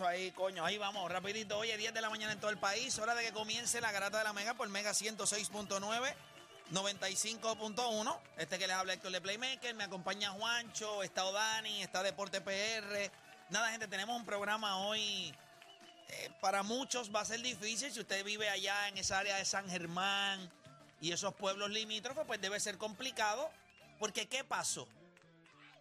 Ahí, coño. Ahí vamos, rapidito. Oye, 10 de la mañana en todo el país. Hora de que comience la garata de la Mega por Mega 106.9, 95.1. Este que les habla Héctor de Playmaker. Me acompaña Juancho, está Odani, está Deporte PR. Nada, gente, tenemos un programa hoy. eh, para muchos va a ser difícil. Si usted vive allá en esa área de San Germán y esos pueblos limítrofes, pues debe ser complicado. Porque, ¿qué pasó?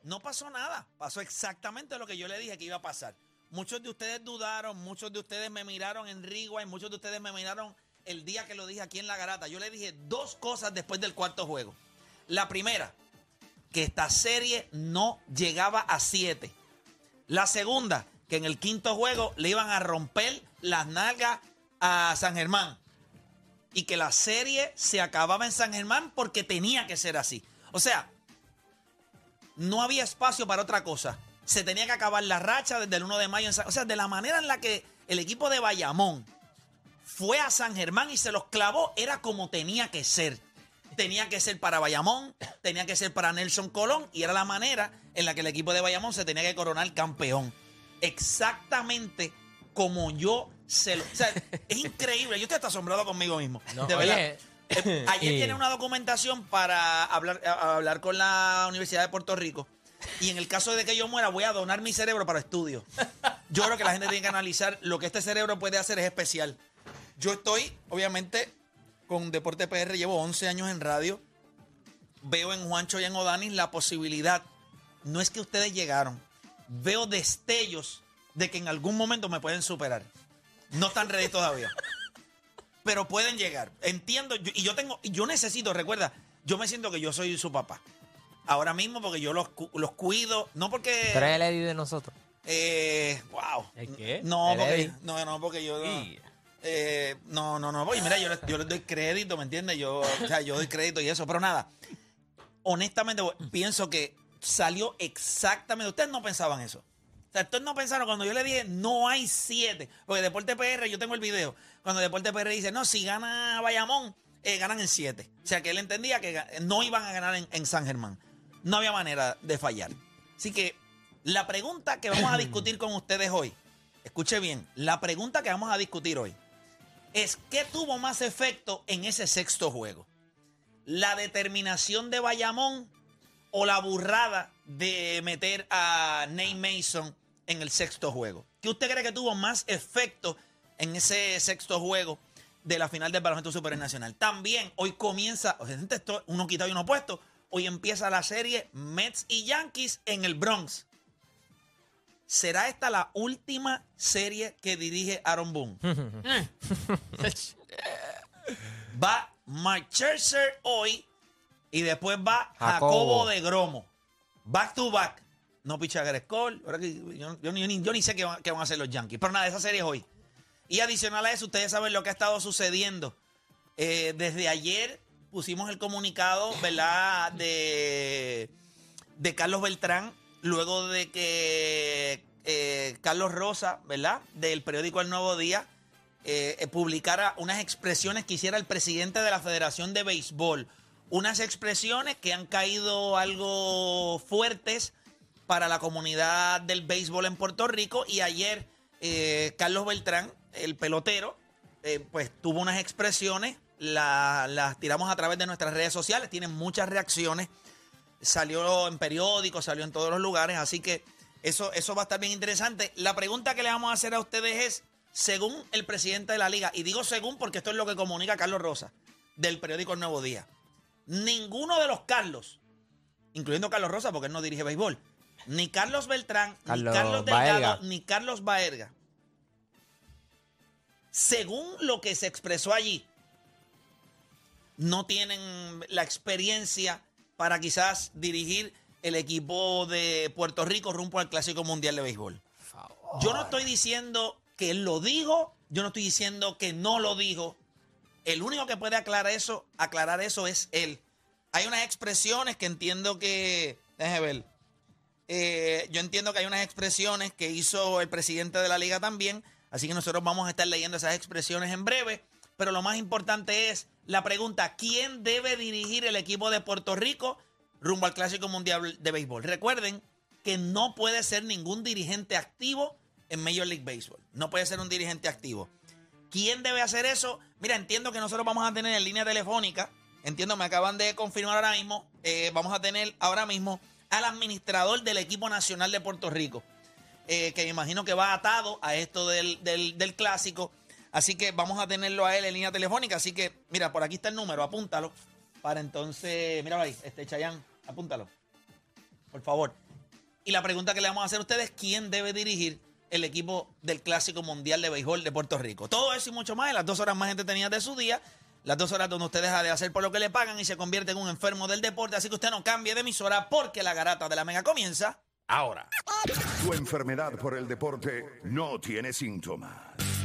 No pasó nada. Pasó exactamente lo que yo le dije que iba a pasar. Muchos de ustedes dudaron, muchos de ustedes me miraron en Rigua y muchos de ustedes me miraron el día que lo dije aquí en La Garata. Yo le dije dos cosas después del cuarto juego. La primera, que esta serie no llegaba a siete. La segunda, que en el quinto juego le iban a romper las nalgas a San Germán. Y que la serie se acababa en San Germán porque tenía que ser así. O sea, no había espacio para otra cosa. Se tenía que acabar la racha desde el 1 de mayo. O sea, de la manera en la que el equipo de Bayamón fue a San Germán y se los clavó, era como tenía que ser. Tenía que ser para Bayamón, tenía que ser para Nelson Colón y era la manera en la que el equipo de Bayamón se tenía que coronar campeón. Exactamente como yo se lo... O sea, es increíble. Yo estoy hasta asombrado conmigo mismo. No, de verdad. oye, Eh, ayer tiene una documentación para hablar, a- a hablar con la Universidad de Puerto Rico. Y en el caso de que yo muera, voy a donar mi cerebro para estudio. Yo creo que la gente tiene que analizar lo que este cerebro puede hacer es especial. Yo estoy, obviamente, con Deporte PR, llevo 11 años en radio. Veo en Juancho y en Odanis la posibilidad. No es que ustedes llegaron. Veo destellos de que en algún momento me pueden superar. No están ready todavía pero pueden llegar. Entiendo, y yo tengo, y yo necesito, recuerda, yo me siento que yo soy su papá. Ahora mismo porque yo los, cu- los cuido, no porque... Eres el Eddie de nosotros. Eh, wow. ¿El qué? No, ¿El porque, Eddie? no, no, porque yo... no- Y- Eh, no, no, no voy. Mira, yo, les- yo les doy crédito, ¿me entiendes? Yo, o sea, yo doy crédito y eso, pero nada. Honestamente, pienso que salió exactamente. Ustedes no pensaban eso. O sea, ustedes no pensaron cuando yo le dije no hay siete. Porque Deporte PR, yo tengo el video. Cuando Deporte PR dice, no, si gana Bayamón, eh, ganan en siete. O sea, que él entendía que ga- no iban a ganar en, en San Germán. No había manera de fallar. Así que la pregunta que vamos a discutir con ustedes hoy, escuche bien, la pregunta que vamos a discutir hoy es qué tuvo más efecto en ese sexto juego. La determinación de Bayamón o la burrada de meter a Nate Mason en el sexto juego. ¿Qué usted cree que tuvo más efecto en ese sexto juego de la final del Baloncesto Supernacional? También hoy comienza, o sea, esto, uno quitado y uno puesto, hoy empieza la serie Mets y Yankees en el Bronx. ¿Será esta la última serie que dirige Aaron Boone? va Mike Scherzer hoy y después va Jacobo, Jacobo. de Gromo. Back to back. No picha Gareth Cole. Ahora que Yo, yo ni, yo ni- yo ni sé qué van, qué van a hacer los Yankees. Pero nada, esa serie es hoy. Y adicional a eso, ustedes saben lo que ha estado sucediendo. Eh, desde ayer pusimos el comunicado, ¿verdad? De, de Carlos Beltrán, luego de que eh, Carlos Rosa, ¿verdad? Del periódico El Nuevo Día, eh, publicara unas expresiones que hiciera el presidente de la Federación de Béisbol. Unas expresiones que han caído algo fuertes para la comunidad del béisbol en Puerto Rico. Y ayer eh, Carlos Beltrán, el pelotero, pues tuvo unas expresiones, la- las tiramos a través de nuestras redes sociales, tienen muchas reacciones salió en periódicos, salió en todos los lugares, así que eso, eso va a estar bien interesante. La pregunta que le vamos a hacer a ustedes es, según el presidente de la liga, y digo según porque esto es lo que comunica Carlos Rosa, del periódico El Nuevo Día, ninguno de los Carlos, incluyendo Carlos Rosa, porque él no dirige béisbol, ni Carlos Beltrán, ni Carlos Carlos Delgado, Baerga. ni Carlos Baerga, según lo que se expresó allí, no tienen la experiencia para quizás dirigir el equipo de Puerto Rico rumbo al Clásico Mundial de Béisbol. Yo no estoy diciendo que lo dijo, yo no estoy diciendo que no lo dijo. El único que puede aclarar eso, aclarar eso es él. Hay unas expresiones que entiendo que, déjeme ver, eh, yo entiendo que hay unas expresiones que hizo el presidente de la liga también, así que nosotros vamos a estar leyendo esas expresiones en breve, pero lo más importante es la pregunta, ¿quién debe dirigir el equipo de Puerto Rico rumbo al Clásico Mundial de Béisbol? Recuerden que no puede ser ningún dirigente activo en Major League Baseball, no puede ser un dirigente activo. ¿Quién debe hacer eso? Mira, entiendo que nosotros vamos a tener en línea telefónica, entiendo, me acaban de confirmar ahora mismo, eh, vamos a tener ahora mismo al administrador del equipo nacional de Puerto Rico, eh, que me imagino que va atado a esto del, del- del clásico. Así que vamos a tenerlo a él en línea telefónica. Así que, mira, por aquí está el número, apúntalo. Para entonces, míralo ahí, este Chayán, apúntalo. Por favor. Y la pregunta que le vamos a hacer a ustedes, ¿quién debe dirigir el equipo del Clásico Mundial de Béisbol de Puerto Rico? Todo eso y mucho más en las dos horas más entretenidas de su día. Las dos horas donde usted deja de hacer por lo que le pagan y se convierte en un enfermo del deporte. Así que usted no cambie de emisora porque la garata de la mega comienza ahora. Tu enfermedad por el deporte no tiene síntomas,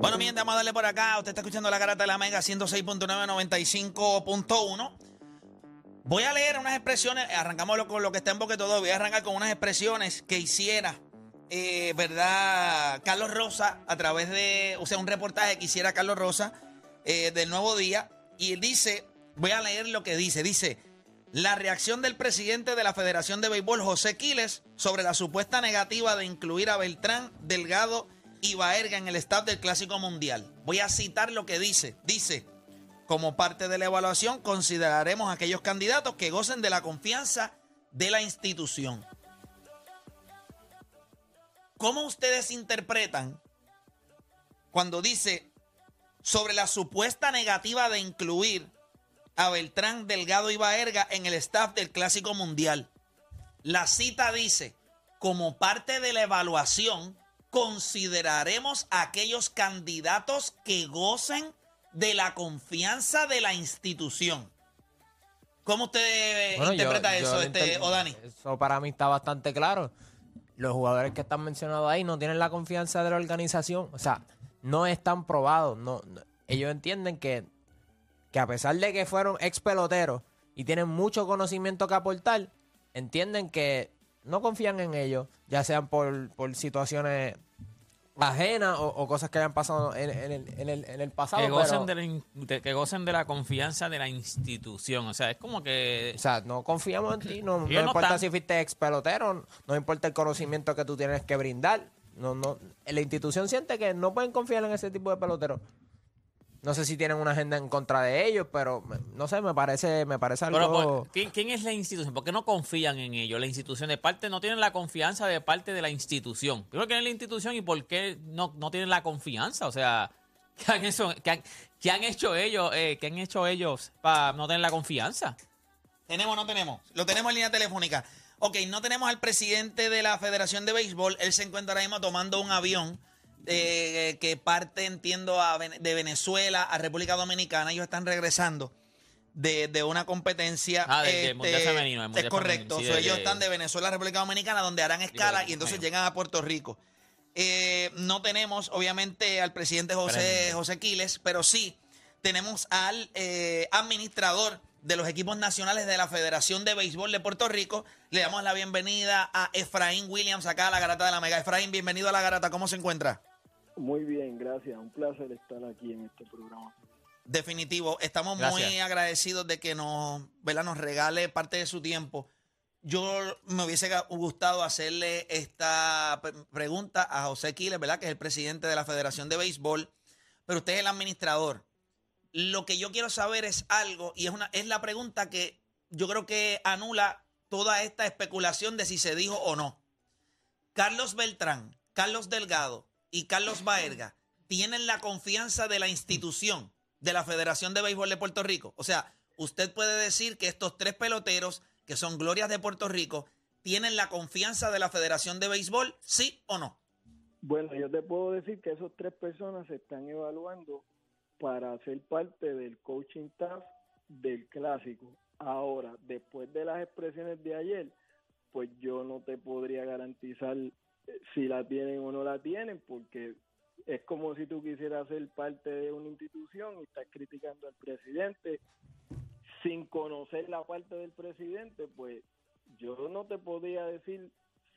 Bueno, mi gente, vamos a darle por acá. Usted está escuchando la garata de la Mega 106.9, 95.1. Voy a leer unas expresiones. Arrancamos con lo que está en boca de todo. Voy a arrancar con unas expresiones que hiciera, eh, ¿verdad? Carlos Rosa, a través de, o sea, un reportaje que hiciera Carlos Rosa eh, del Nuevo Día. Y dice, voy a leer lo que dice. Dice, la reacción del presidente de la Federación de Béisbol, José Quiles, sobre la supuesta negativa de incluir a Beltrán, Delgado y Baerga en el staff del Clásico Mundial. Voy a citar lo que dice. Dice, como parte de la evaluación, consideraremos aquellos candidatos que gocen de la confianza de la institución. ¿Cómo ustedes interpretan cuando dice sobre la supuesta negativa de incluir a Beltrán Delgado y Baerga en el staff del Clásico Mundial. La cita dice, como parte de la evaluación, consideraremos a aquellos candidatos que gocen de la confianza de la institución. ¿Cómo usted Bueno, yo- interpreta yo eso, lo este, inter- Odani? Eso para mí está bastante claro. Los jugadores que están mencionados ahí no tienen la confianza de la organización. O sea, no están probados. No, no- ellos entienden que, que a pesar de que fueron ex peloteros y tienen mucho conocimiento que aportar, entienden que no confían en ellos, ya sean por, por situaciones ajenas o, o cosas que hayan pasado en, en el, en el- en el pasado. que gocen, pero- de la, de- que gocen de la confianza de la institución. O sea, es como que... O sea, no confiamos en ti. No, no importa si fuiste ex pelotero, no importa el conocimiento que tú tienes que brindar. No, no, la institución siente que no pueden confiar en ese tipo de peloteros. No sé si tienen una agenda en contra de ellos, pero me- no sé, me parece, me parece algo. Pero, por- ¿quién, quién es la institución? ¿Por qué no confían en ellos? La institución de parte no tienen la confianza de parte de la institución. Primero, ¿quién es la institución y por qué no, no tienen la confianza? O sea, ¿qué han hecho, qué han, qué han hecho ellos? eh, ¿Qué han hecho ellos para no tener la confianza? ¿Tenemos o no tenemos? Lo tenemos en línea telefónica. Ok, no tenemos al presidente de la Federación de Béisbol. Él se encuentra ahora mismo tomando un avión eh, que parte, entiendo, a de Venezuela a República Dominicana. Ellos están regresando de, de una competencia. Ah, del- del Mundial Femenino, Es correcto. Femenino, sí, So, de- ellos de- están de Venezuela a República Dominicana, donde harán escala y entonces llegan a Puerto Rico. Eh, no tenemos, obviamente, al presidente José. José Quiles, pero sí tenemos al eh, administrador de los equipos nacionales de la Federación de Béisbol de Puerto Rico. Le damos la bienvenida a Efraín Williams acá a la Garata de la Mega. Efraín, bienvenido a la Garata. ¿Cómo se encuentra? Muy bien, gracias. Un placer estar aquí en este programa. Definitivo. Estamos Gracias. muy agradecidos de que nos, ¿verdad? nos regale parte de su tiempo. Yo me hubiese gustado hacerle esta pre- pregunta a José Quiles, ¿verdad? Que es el presidente de la Federación de Béisbol, pero usted es el administrador. Lo que yo quiero saber es algo, y es, una, es la pregunta que yo creo que anula toda esta especulación de si se dijo o no. Carlos Beltrán, Carlos Delgado y Carlos Baerga tienen la confianza de la institución de la Federación de Béisbol de Puerto Rico. O sea, usted puede decir que estos tres peloteros, que son glorias de Puerto Rico, tienen la confianza de la Federación de Béisbol, sí o no. Bueno, yo te puedo decir que esas tres personas se están evaluando para ser parte del coaching staff del clásico. Ahora, después de las expresiones de ayer, pues yo no te podría garantizar si la tienen o no la tienen, porque es como si tú quisieras ser parte de una institución y estás criticando al presidente sin conocer la parte del presidente, pues yo no te podría decir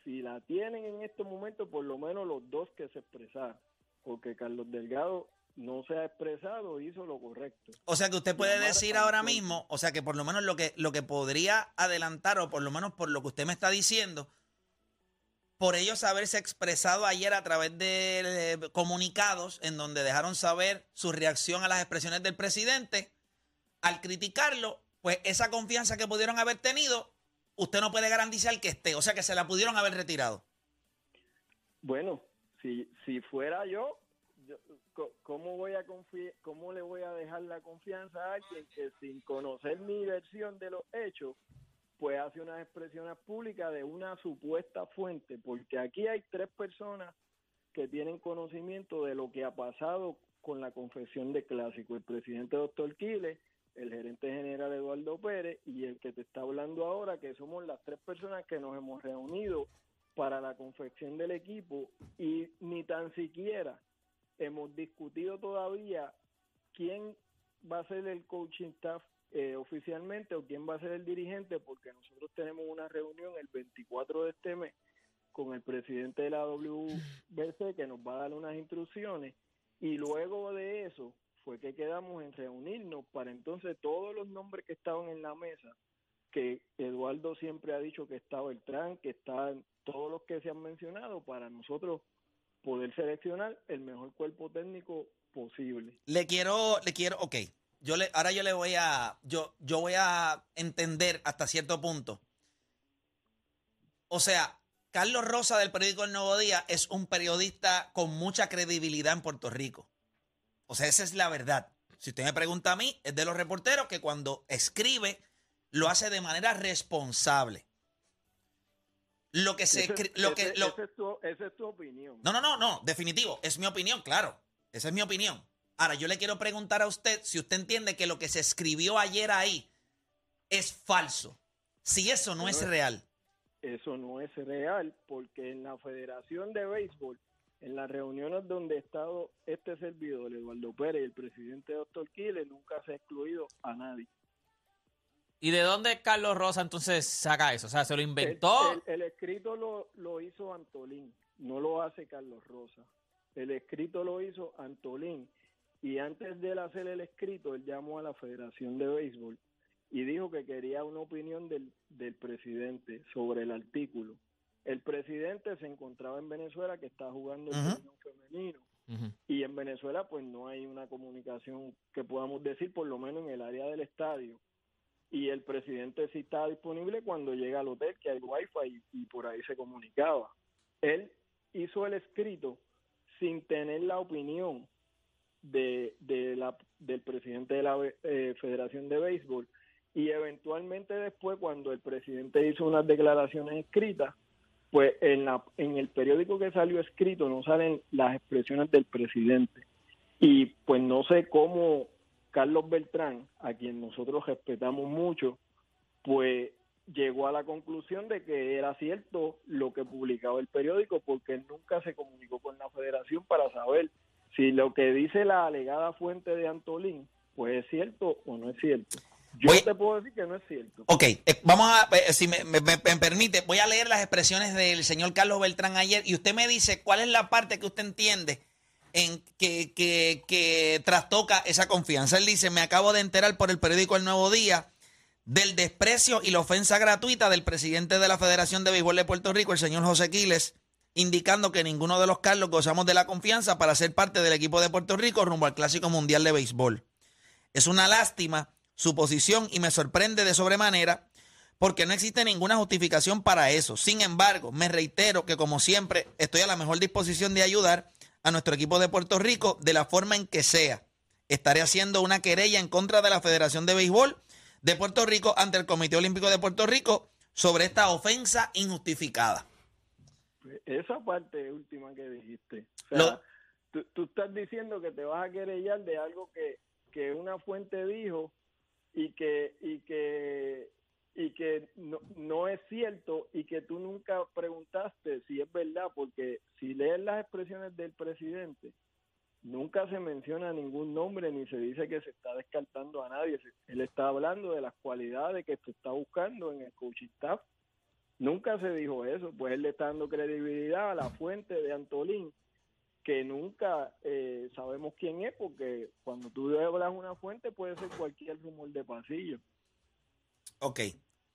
si la tienen en este momento, por lo menos los dos que se expresaron, porque Carlos Delgado no se ha expresado, hizo lo correcto. O sea que usted puede Llamar decir ahora mismo, o sea que por lo menos lo que, lo que podría adelantar, o por lo menos por lo que usted me está diciendo, por ellos haberse expresado ayer a través de comunicados en donde dejaron saber su reacción a las expresiones del presidente, al criticarlo, pues esa confianza que pudieron haber tenido, usted no puede garantizar que esté, o sea que se la pudieron haber retirado. Bueno, si, si fuera yo, ¿cómo voy a confi- cómo le voy a dejar la confianza a alguien que sin conocer mi versión de los hechos, pues hace unas expresiones públicas de una supuesta fuente? Porque aquí hay tres personas que tienen conocimiento de lo que ha pasado con la confesión de clásico. El presidente doctor Quiles, el gerente general Eduardo Pérez y el que te está hablando ahora, que somos las tres personas que nos hemos reunido para la confección del equipo y ni tan siquiera hemos discutido todavía quién va a ser el coaching staff eh, oficialmente o quién va a ser el dirigente porque nosotros tenemos una reunión el 24 de este mes con el presidente de la WBC que nos va a dar unas instrucciones y luego de eso fue que quedamos en reunirnos para entonces todos los nombres que estaban en la mesa que Eduardo siempre ha dicho que está Beltrán, que están todos los que se han mencionado para nosotros poder seleccionar el mejor cuerpo técnico posible. Le quiero, le quiero, ok. Yo le, ahora yo le voy a, yo, yo voy a entender hasta cierto punto. O sea, Carlos Rosa del periódico El Nuevo Día es un periodista con mucha credibilidad en Puerto Rico. O sea, esa es la verdad. Si usted me pregunta a mí, es de los reporteros que cuando escribe lo hace de manera responsable. Lo que se Ese- lo que ese- lo- esa es tu- esa es tu opinión. No, no, no, no, definitivo, es mi opinión, claro. Esa es mi opinión. Ahora, yo le quiero preguntar a usted si usted entiende que lo que se escribió ayer ahí es falso. Si eso no es real. Eso no es real porque en la Federación de Béisbol, en las reuniones donde ha estado este servidor, Eduardo Pérez, y el presidente Doctor Quiles, nunca se ha excluido a nadie. ¿Y de dónde Carlos Rosa entonces saca eso? O sea, ¿se lo inventó? El, el- el escrito lo, lo hizo Antolín, no lo hace Carlos Rosa. El escrito lo hizo Antolín. Y antes de él hacer el escrito, él llamó a la Federación de Béisbol y dijo que quería una opinión del, del presidente sobre el artículo. El presidente se encontraba en Venezuela que está jugando el torneo femenino. Y en Venezuela pues no hay una comunicación que podamos decir por lo menos en el área del estadio. Y el presidente sí está disponible cuando llega al hotel que hay wifi y, y por ahí se comunicaba. Él hizo el escrito sin tener la opinión de, de la, del presidente de la eh, Federación de Béisbol y eventualmente después cuando el presidente hizo unas declaraciones escritas pues en, la, en el periódico que salió escrito no salen las expresiones del presidente. Y pues no sé cómo Carlos Beltrán, a quien nosotros respetamos mucho, pues llegó a la conclusión de que era cierto lo que publicaba el periódico porque él nunca se comunicó con la federación para saber si lo que dice la alegada fuente de Antolín pues es cierto o no es cierto. Yo Voy- te puedo decir que no es cierto. Ok, eh, vamos a, eh, si me, me- me- me permite, voy a leer las expresiones del señor Carlos Beltrán ayer y usted me dice cuál es la parte que usted entiende en que, que, que trastoca esa confianza. Él dice, me acabo de enterar por el periódico El Nuevo Día del desprecio y la ofensa gratuita del presidente de la Federación de Béisbol de Puerto Rico, el señor José Quiles, indicando que ninguno de los Carlos gozamos de la confianza para ser parte del equipo de Puerto Rico rumbo al Clásico Mundial de Béisbol. Es una lástima su posición y me sorprende de sobremanera porque no existe ninguna justificación para eso. Sin embargo, me reitero que como siempre estoy a la mejor disposición de ayudar a nuestro equipo de Puerto Rico de la forma en que sea. Estaré haciendo una querella en contra de la Federación de Béisbol de Puerto Rico ante el Comité Olímpico de Puerto Rico sobre esta ofensa injustificada. Esa parte última que dijiste. O sea, Lo- tú, tú estás diciendo que te vas a querellar de algo que, que una fuente dijo y que y que y que no, no es cierto y que tú nunca preguntaste si es verdad porque si lees las expresiones del presidente nunca se menciona ningún nombre ni se dice que se está descartando a nadie. Él está hablando de las cualidades que se está buscando en el coaching staff Nunca se dijo eso, pues él le está dando credibilidad a la fuente de Antolín, que nunca eh, sabemos quién es, porque cuando tú hablas una fuente puede ser cualquier rumor de pasillo. Ok.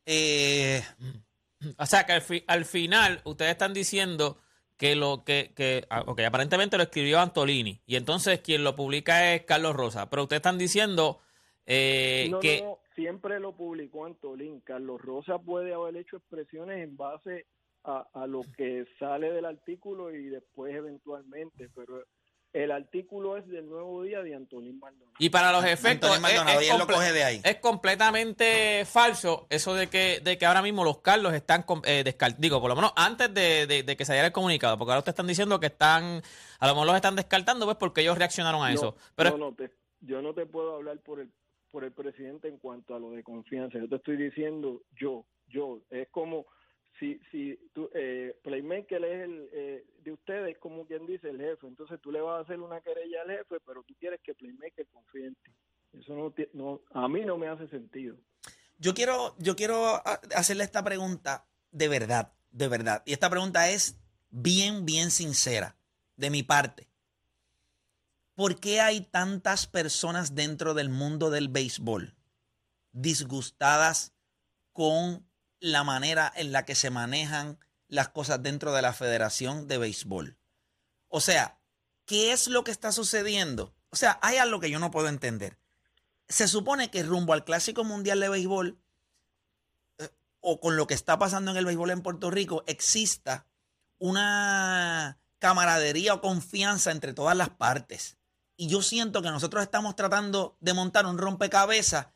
Eh, O sea, que al, fi- al final ustedes están diciendo que lo que, que ah, ok, aparentemente lo escribió Antolini y entonces quien lo publica es Carlos Rosa, pero ustedes están diciendo eh, no, que... no, no, siempre lo publicó Antolín. Carlos Rosa puede haber hecho expresiones en base a, a lo que sale del artículo y después eventualmente, pero el artículo es del Nuevo Día de Antolín Maldonado. Y para los efectos es, lo coge de ahí. es completamente falso eso de que, de que ahora mismo los Carlos están, eh, digo, por lo menos antes de, de- de que saliera el comunicado, porque ahora ustedes están diciendo que están, a lo mejor los están descartando pues porque ellos reaccionaron a eso. Pero no, no, te- yo no te puedo hablar por el por el presidente en cuanto a lo de confianza. Yo te estoy diciendo yo, yo. Es como si si tú, eh, Playmaker es el eh, de ustedes, como quien dice el jefe. Entonces tú le vas a hacer una querella al jefe, pero tú quieres que Playmaker confíe. Eso no, no a mí no me hace sentido. Yo quiero, yo quiero hacerle esta pregunta de verdad, de verdad. Y esta pregunta es bien, bien sincera de mi parte. ¿Por qué hay tantas personas dentro del mundo del béisbol disgustadas con la manera en la que se manejan las cosas dentro de la Federación de Béisbol? O sea, ¿qué es lo que está sucediendo? O sea, hay algo que yo no puedo entender se supone que rumbo al Clásico Mundial de Béisbol eh, o con lo que está pasando en el béisbol en Puerto Rico exista una camaradería o confianza entre todas las partes. Y yo siento que nosotros estamos tratando de montar un rompecabezas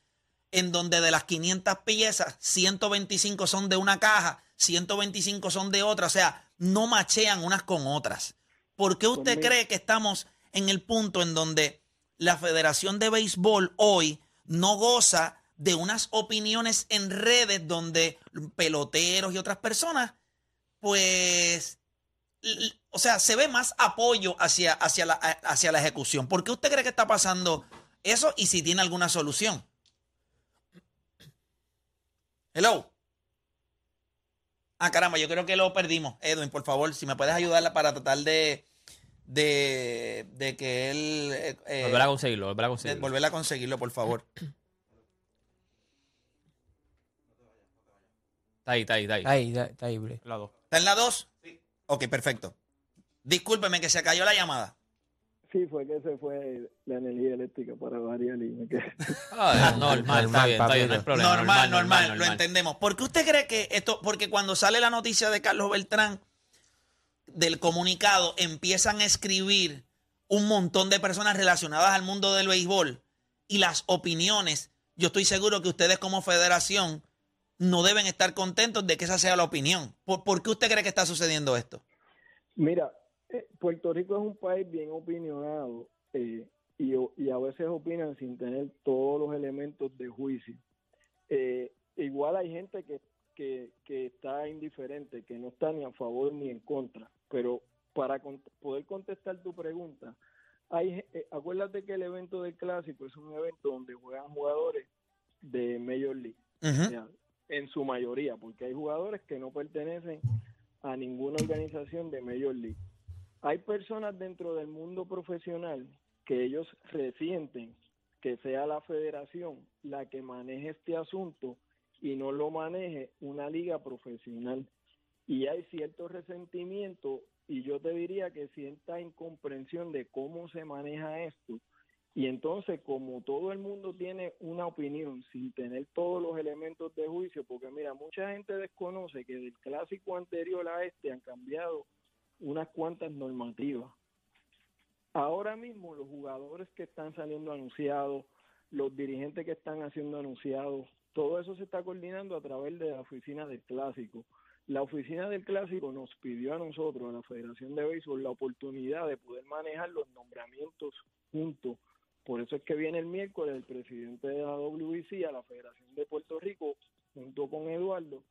en donde de las 500 piezas, 125 son de una caja, 125 son de otra, o sea, no machean unas con otras. ¿Por qué usted cree que estamos en el punto en donde la Federación de Béisbol hoy no goza de unas opiniones en redes donde peloteros y otras personas, pues, o sea, se ve más apoyo hacia, hacia, la, hacia la ejecución? ¿Por qué usted cree que está pasando eso y si tiene alguna solución? Hello. Ah, caramba, yo creo que lo perdimos. Edwin, por favor, si me puedes ayudarla para tratar de, de, de que él... eh, eh, Volver a conseguirlo, volver a conseguirlo. volver a conseguirlo, por favor. Está ahí, está ahí, está ahí. Ahí, está, está ahí, Bre. La dos. ¿Está en la 2? Ok, perfecto. Discúlpeme que se cayó la llamada. Sí, fue que se fue la energía eléctrica para variar y me quedé. Ah, normal, está Normal, bien, está bien, no hay problema. normal, normal, lo entendemos. ¿Por qué usted cree que esto, porque cuando sale la noticia de Carlos Beltrán del comunicado, empiezan a escribir un montón de personas relacionadas al mundo del béisbol y las opiniones, yo estoy seguro que ustedes como federación no deben estar contentos de que esa sea la opinión. ¿Por, por qué usted cree que está sucediendo esto? Mira, eh, Puerto Rico es un país bien opinionado eh, y, a veces opinan sin tener todos los elementos de juicio. Eh, igual hay gente que, que, que está indiferente, que no está ni a favor ni en contra, pero para con- poder contestar tu pregunta, hay, eh, acuérdate que el evento del clásico es un evento donde juegan jugadores de Major League. Ujú. O sea, en su mayoría, porque hay jugadores que no pertenecen a ninguna organización de Major League. Hay personas dentro del mundo profesional que ellos resienten que sea la federación la que maneje este asunto y no lo maneje una liga profesional. Y hay cierto resentimiento y yo te diría que cierta incomprensión de cómo se maneja esto y entonces, como todo el mundo tiene una opinión sin tener todos los elementos de juicio, porque mira, mucha gente desconoce que del clásico anterior a este han cambiado unas cuantas normativas. Ahora mismo los jugadores que están saliendo anunciados, los dirigentes que están haciendo anunciados, todo eso se está coordinando a través de la oficina del clásico. La oficina del clásico nos pidió a nosotros, a la Federación de Béisbol, la oportunidad de poder manejar los nombramientos juntos por eso es que viene el miércoles el presidente de la WBC a la Federación de Puerto Rico, junto con Eduardo,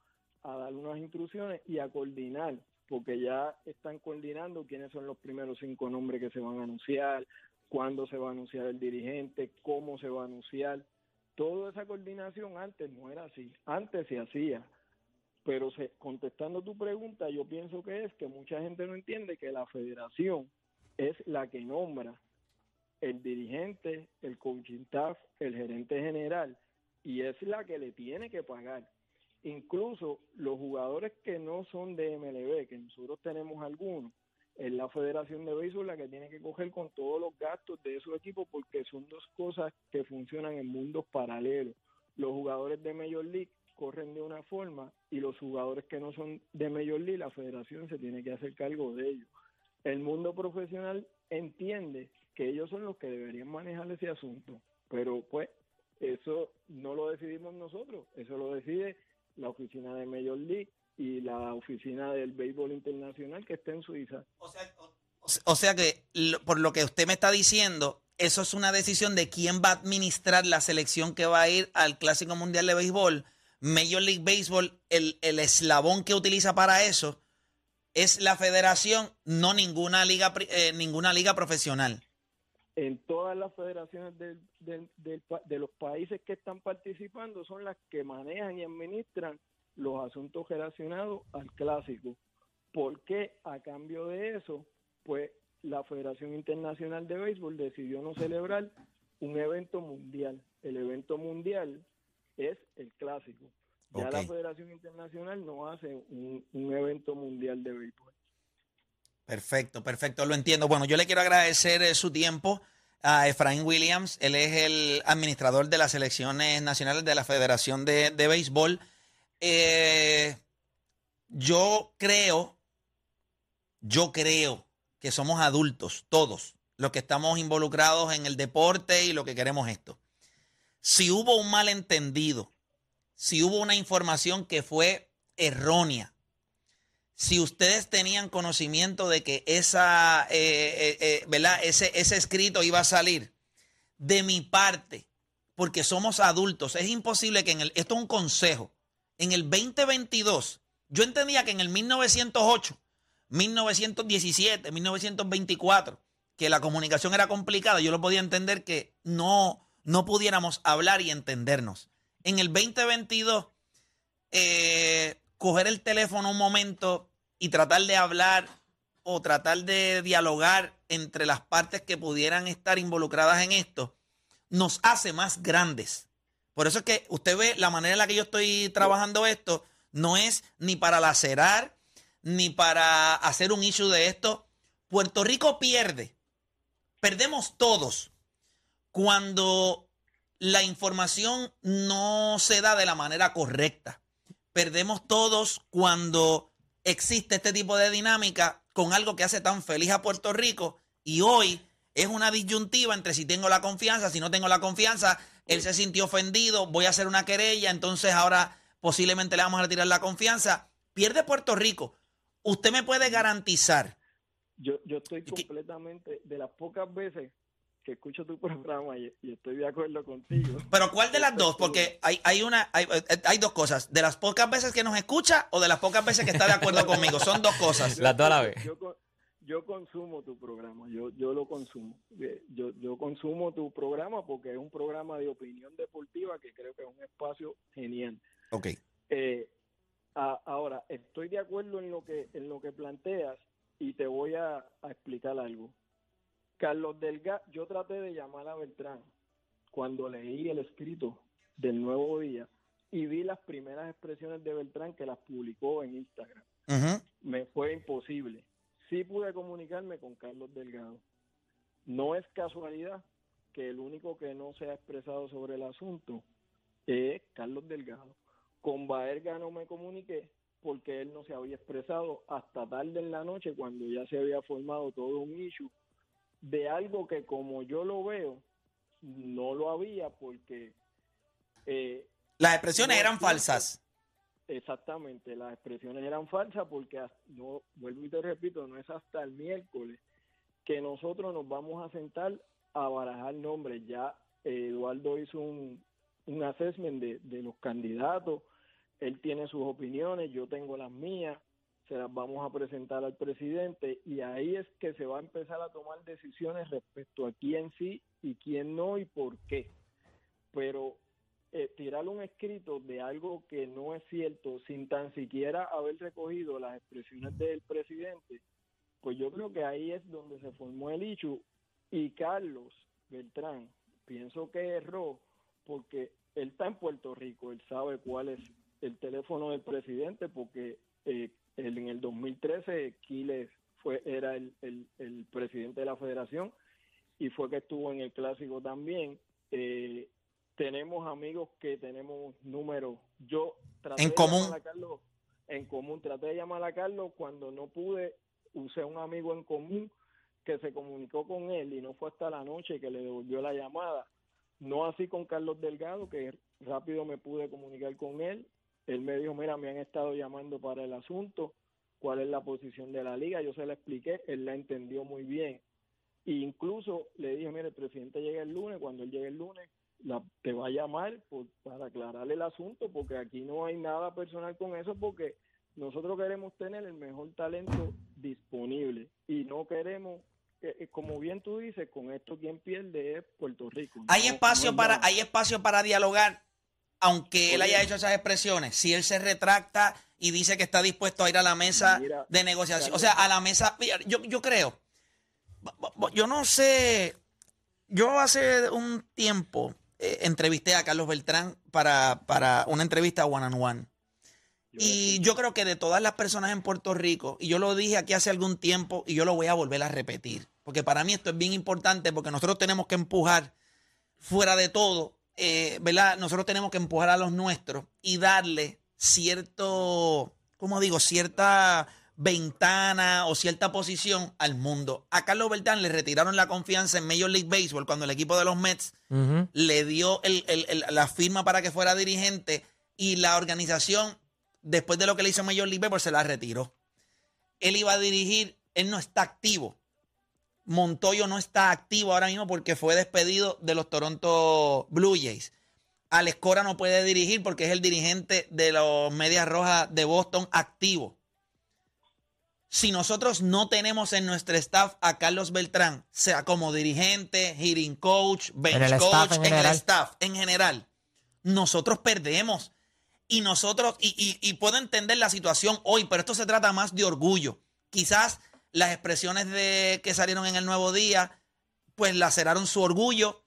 a dar unas instrucciones y a coordinar, porque ya están coordinando quiénes son los primeros cinco nombres que se van a anunciar, cuándo se va a anunciar el dirigente, cómo se va a anunciar. Toda esa coordinación antes no era así, antes se hacía. Pero se, contestando tu pregunta, yo pienso que es que mucha gente no entiende que la federación es la que nombra el dirigente, el coaching staff, el gerente general, y es la que le tiene que pagar. Incluso los jugadores que no son de MLB, que nosotros tenemos algunos, es la Federación de Béisbol la que tiene que coger con todos los gastos de esos equipos porque son dos cosas que funcionan en mundos paralelos. Los jugadores de Major League corren de una forma y los jugadores que no son de Major League, la federación se tiene que hacer cargo de ellos. El mundo profesional entiende que ellos son los que deberían manejar ese asunto, pero pues eso no lo decidimos nosotros, eso lo decide la oficina de Major League y la oficina del béisbol internacional que está en Suiza. O sea, o- sea que lo- por lo que usted me está diciendo, eso es una decisión de quién va a administrar la selección que va a ir al Clásico Mundial de Béisbol. Major League Baseball, el, el eslabón que utiliza para eso es la federación, no ninguna liga, eh, ninguna liga profesional. En todas las federaciones del- del- del pa- de los países que están participando son las que manejan y administran los asuntos relacionados al clásico. porque A cambio de eso, pues la Federación Internacional de Béisbol decidió no celebrar un evento mundial. El evento mundial es el clásico. Ya la Federación Internacional no hace un, un evento mundial de béisbol. Perfecto, perfecto, lo entiendo. Bueno, yo le quiero agradecer eh, su tiempo a Efraín Williams. Él es el administrador de las selecciones nacionales de la Federación de, de Béisbol. Eh, yo creo, yo creo que somos adultos, todos, los que estamos involucrados en el deporte y lo que queremos esto. Si hubo un malentendido, si hubo una información que fue errónea, si ustedes tenían conocimiento de que esa, eh, eh, eh, ¿verdad? Ese, ese escrito iba a salir, de mi parte, porque somos adultos, es imposible que en el, esto es un consejo, en el 2022, yo entendía que en el 1908, 1917, 1924, que la comunicación era complicada, yo lo podía entender que no, no pudiéramos hablar y entendernos. En el 2022, eh, coger el teléfono un momento y tratar de hablar o tratar de dialogar entre las partes que pudieran estar involucradas en esto, nos hace más grandes. Por eso es que usted ve la manera en la que yo estoy trabajando esto, no es ni para lacerar, ni para hacer un issue de esto. Puerto Rico pierde perdemos todos cuando la información no se da de la manera correcta. Perdemos todos cuando existe este tipo de dinámica con algo que hace tan feliz a Puerto Rico y hoy es una disyuntiva entre si tengo la confianza, si no tengo la confianza, él se sintió ofendido, voy a hacer una querella, entonces ahora posiblemente le vamos a retirar la confianza. Pierde Puerto Rico. Usted me puede garantizar yo, yo estoy completamente, de las pocas veces que escucho tu programa y, estoy de acuerdo contigo. Pero ¿cuál de las dos? Porque hay, hay una, hay, hay, dos cosas. De las pocas veces que nos escucha o de las pocas veces que está de acuerdo conmigo. Son dos cosas. Las dos a la vez. Yo, consumo tu programa, yo, yo lo consumo. Eh, yo, yo consumo tu programa porque es un programa de opinión deportiva que creo que es un espacio genial. Ok. Eh, ahora, estoy de acuerdo en lo que, en lo que planteas y te voy a, explicar algo. Carlos Delga, yo traté de llamar a Beltrán cuando leí el escrito del Nuevo Día y vi las primeras expresiones de Beltrán que las publicó en Instagram. Me fue imposible. Sí pude comunicarme con Carlos Delgado. No es casualidad que el único que no se ha expresado sobre el asunto es Carlos Delgado. Con Baerga no me comuniqué porque él no se había expresado hasta tarde en la noche cuando ya se había formado todo un issue de algo que como yo lo veo no lo había porque eh, las expresiones eran falsas. Exactamente las expresiones eran falsas porque no vuelvo y te repito no es hasta el miércoles que nosotros nos vamos a sentar a barajar nombres. Ya Eduardo hizo un, un assessment de, de los candidatos él tiene sus opiniones, yo tengo las mías, se las vamos a presentar al presidente y ahí es que se va a empezar a tomar decisiones respecto a quién sí y quién no y por qué. Pero eh, tirar un escrito de algo que no es cierto sin tan siquiera haber recogido las expresiones del presidente, pues yo creo que ahí es donde se formó el hecho y Carlos Beltrán pienso que erró porque él está en Puerto Rico, él sabe cuál es el teléfono del presidente porque eh, en el 2013 Quiles fue era el, el, presidente de la federación y fue que estuvo en el clásico también. Eh, tenemos amigos que tenemos números. Yo traté en común. De a Carlos, en común traté de llamar a Carlos cuando no pude usé un amigo en común que se comunicó con él y no fue hasta la noche que le devolvió la llamada. No así con Carlos Delgado, que rápido me pude comunicar con él él me dijo, mira, me han estado llamando para el asunto, cuál es la posición de la liga, yo se la expliqué, él la entendió muy bien. E incluso le dije, mire, el presidente llega el lunes, cuando él llegue el lunes, la, te va a llamar para aclararle el asunto, porque aquí no hay nada personal con eso, porque nosotros queremos tener el mejor talento disponible y no queremos eh, eh, como bien tú dices, con esto quien pierde es Puerto Rico. Hay espacio para hay espacio para dialogar aunque él haya hecho esas expresiones, si él se retracta y dice que está dispuesto a ir a la mesa de negociación, o sea, a la mesa, yo, yo creo, yo no sé, yo hace un tiempo eh, entrevisté a Carlos Beltrán para, para una entrevista one on one. Y yo creo que de todas las personas en Puerto Rico, y yo lo dije aquí hace algún tiempo y yo lo voy a volver a repetir, porque para mí esto es bien importante porque nosotros tenemos que empujar fuera de todo eh, ¿verdad? Nosotros tenemos que empujar a los nuestros y darle cierto, ¿cómo digo? Cierta ventana o cierta posición al mundo. A Carlos Beltrán le retiraron la confianza en Major League Baseball cuando el equipo de los Mets le dio el- el- el- la firma para que fuera dirigente y la organización, después de lo que le hizo Major League Baseball, se la retiró. Él iba a dirigir, él no está activo. Montoyo no está activo ahora mismo porque fue despedido de los Toronto Blue Jays. Alex Cora no puede dirigir porque es el dirigente de los Medias Rojas de Boston activo. Si nosotros no tenemos en nuestro staff a Carlos Beltrán, sea como dirigente, hitting coach, bench En coach, en el staff en general, nosotros perdemos. Y nosotros, y, y- y puedo entender la situación hoy, pero esto se trata más de orgullo. Quizás las expresiones de que salieron en el nuevo día, pues laceraron su orgullo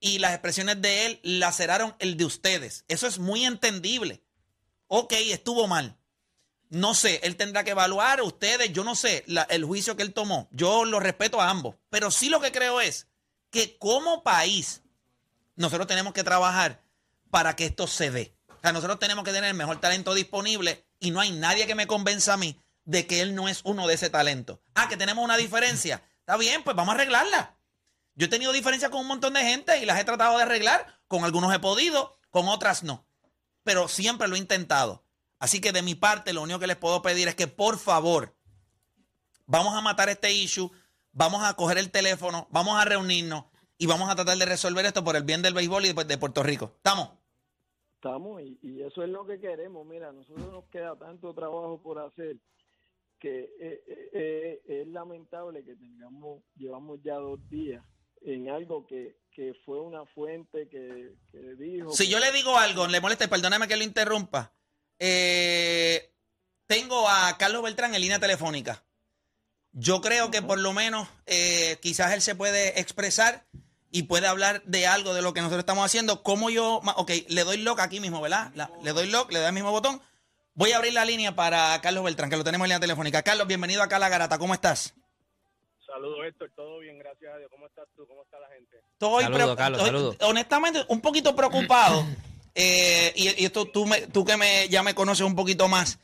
y las expresiones de él laceraron el de ustedes. Eso es muy entendible. Ok, estuvo mal. No sé, él tendrá que evaluar ustedes, yo no sé el juicio que él tomó. Yo lo respeto a ambos. Pero sí lo que creo es que como país, nosotros tenemos que trabajar para que esto se dé. O sea, nosotros tenemos que tener el mejor talento disponible y no hay nadie que me convenza a mí de que él no es uno de ese talento. Ah, que tenemos una diferencia. Está bien, pues vamos a arreglarla. Yo he tenido diferencias con un montón de gente y las he tratado de arreglar. Con algunos he podido, con otras no. Pero siempre lo he intentado. Así que de mi parte, lo único que les puedo pedir es que por favor, vamos a matar este issue, vamos a coger el teléfono, vamos a reunirnos y vamos a tratar de resolver esto por el bien del béisbol y de, Puerto Rico. ¿Estamos? Estamos y, y eso es lo que queremos. Mira, nosotros nos queda tanto trabajo por hacer que eh, eh, eh, es lamentable que tengamos, llevamos ya dos días en algo que, que fue una fuente que, que dijo. Si que- yo le digo algo, le molesta, perdóname que lo interrumpa. Eh, tengo a Carlos Beltrán en línea telefónica. Yo creo que por lo menos eh, quizás él se puede expresar y puede hablar de algo de lo que nosotros estamos haciendo. Como yo, ok, le doy lock aquí mismo, ¿verdad? La- le doy lock, le doy el mismo botón. Voy a abrir la línea para Carlos Beltrán, que lo tenemos en línea telefónica. Carlos, bienvenido acá a La Garata. ¿Cómo estás? Saludos, Héctor. Todo bien, gracias a Dios. ¿Cómo estás tú? ¿Cómo está la gente? Estoy Saludos, Carlos, estoy- saludos. Honestamente, un poquito preocupado. eh, y, y esto tú, me- tú que me, ya me conoces un poquito más,